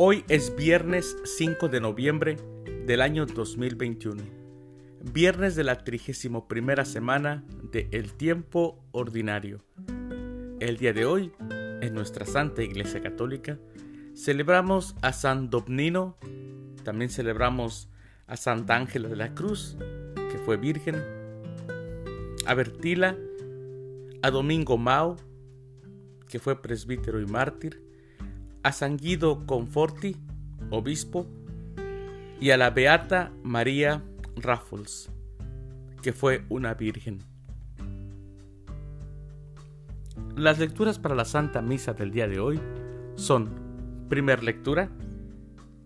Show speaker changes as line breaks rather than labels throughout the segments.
Hoy es viernes 5 de noviembre del año 2021, viernes de la 31 semana de El Tiempo Ordinario. El día de hoy, en nuestra Santa Iglesia Católica, celebramos a San Domnino, también celebramos a Santa Ángela de la Cruz, que fue virgen, a Bertila, a Domingo Mao, que fue presbítero y mártir, a San Guido Conforti, obispo, y a la Beata María Raffles, que fue una virgen. Las lecturas para la Santa Misa del día de hoy son, primer lectura,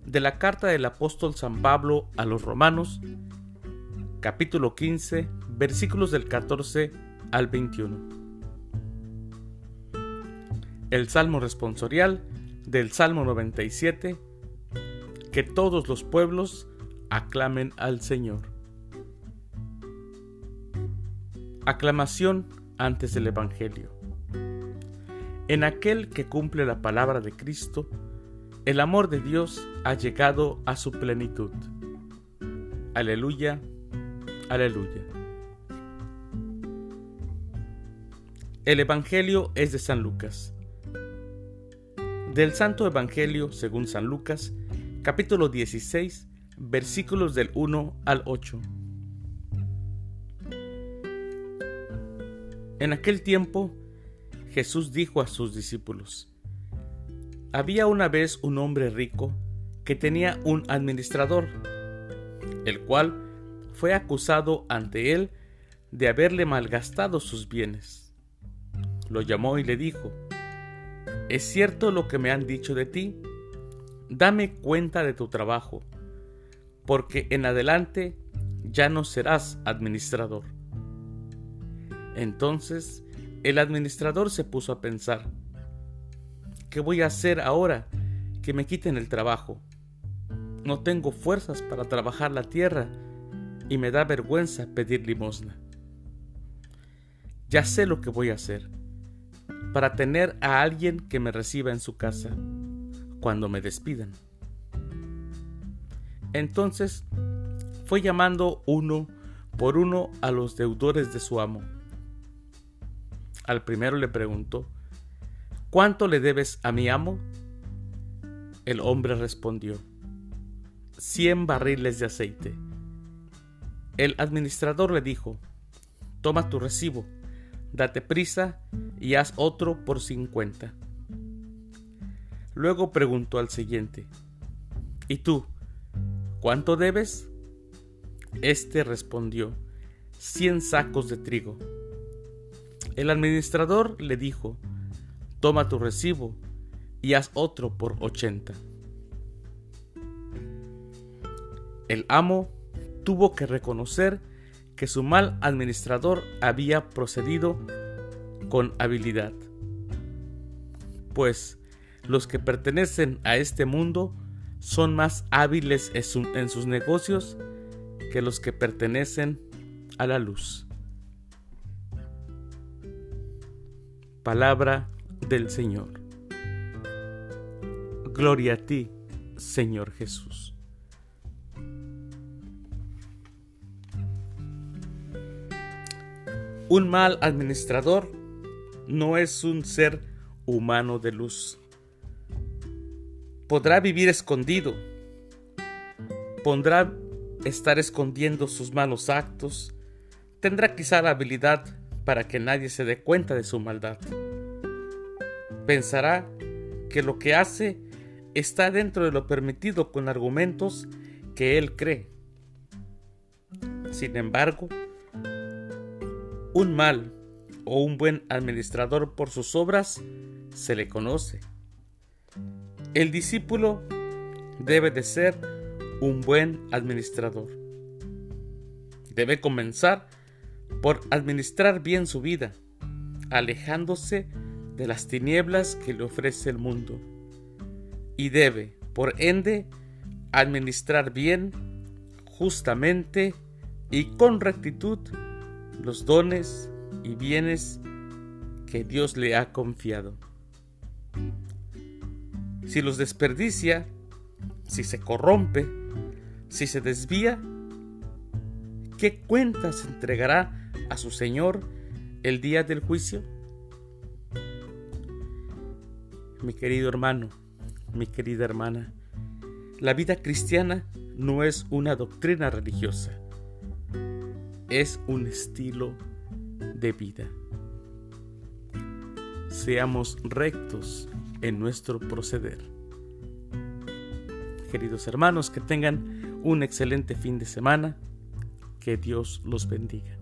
de la carta del apóstol San Pablo a los romanos, capítulo 15, versículos del 14 al 21. El Salmo responsorial del Salmo 97, que todos los pueblos aclamen al Señor. Aclamación antes del Evangelio. En aquel que cumple la palabra de Cristo, el amor de Dios ha llegado a su plenitud. Aleluya, aleluya. El Evangelio es de San Lucas. Del Santo Evangelio según San Lucas, capítulo 16, versículos del 1 al 8. En aquel tiempo, Jesús dijo a sus discípulos, Había una vez un hombre rico que tenía un administrador, el cual fue acusado ante él de haberle malgastado sus bienes. Lo llamó y le dijo, ¿Es cierto lo que me han dicho de ti? Dame cuenta de tu trabajo, porque en adelante ya no serás administrador. Entonces el administrador se puso a pensar, ¿qué voy a hacer ahora que me quiten el trabajo? No tengo fuerzas para trabajar la tierra y me da vergüenza pedir limosna. Ya sé lo que voy a hacer para tener a alguien que me reciba en su casa cuando me despidan. Entonces fue llamando uno por uno a los deudores de su amo. Al primero le preguntó, ¿Cuánto le debes a mi amo? El hombre respondió, cien barriles de aceite. El administrador le dijo, Toma tu recibo date prisa y haz otro por cincuenta. Luego preguntó al siguiente, ¿Y tú? ¿Cuánto debes? Este respondió, cien sacos de trigo. El administrador le dijo, toma tu recibo y haz otro por ochenta. El amo tuvo que reconocer que su mal administrador había procedido con habilidad. Pues los que pertenecen a este mundo son más hábiles en sus negocios que los que pertenecen a la luz. Palabra del Señor. Gloria a ti, Señor Jesús. Un mal administrador no es un ser humano de luz. Podrá vivir escondido, podrá estar escondiendo sus malos actos, tendrá quizá la habilidad para que nadie se dé cuenta de su maldad. Pensará que lo que hace está dentro de lo permitido con argumentos que él cree. Sin embargo, un mal o un buen administrador por sus obras se le conoce. El discípulo debe de ser un buen administrador. Debe comenzar por administrar bien su vida, alejándose de las tinieblas que le ofrece el mundo. Y debe, por ende, administrar bien, justamente y con rectitud los dones y bienes que Dios le ha confiado. Si los desperdicia, si se corrompe, si se desvía, ¿qué cuentas entregará a su Señor el día del juicio? Mi querido hermano, mi querida hermana, la vida cristiana no es una doctrina religiosa, es un estilo de vida. Seamos rectos en nuestro proceder. Queridos hermanos, que tengan un excelente fin de semana. Que Dios los bendiga.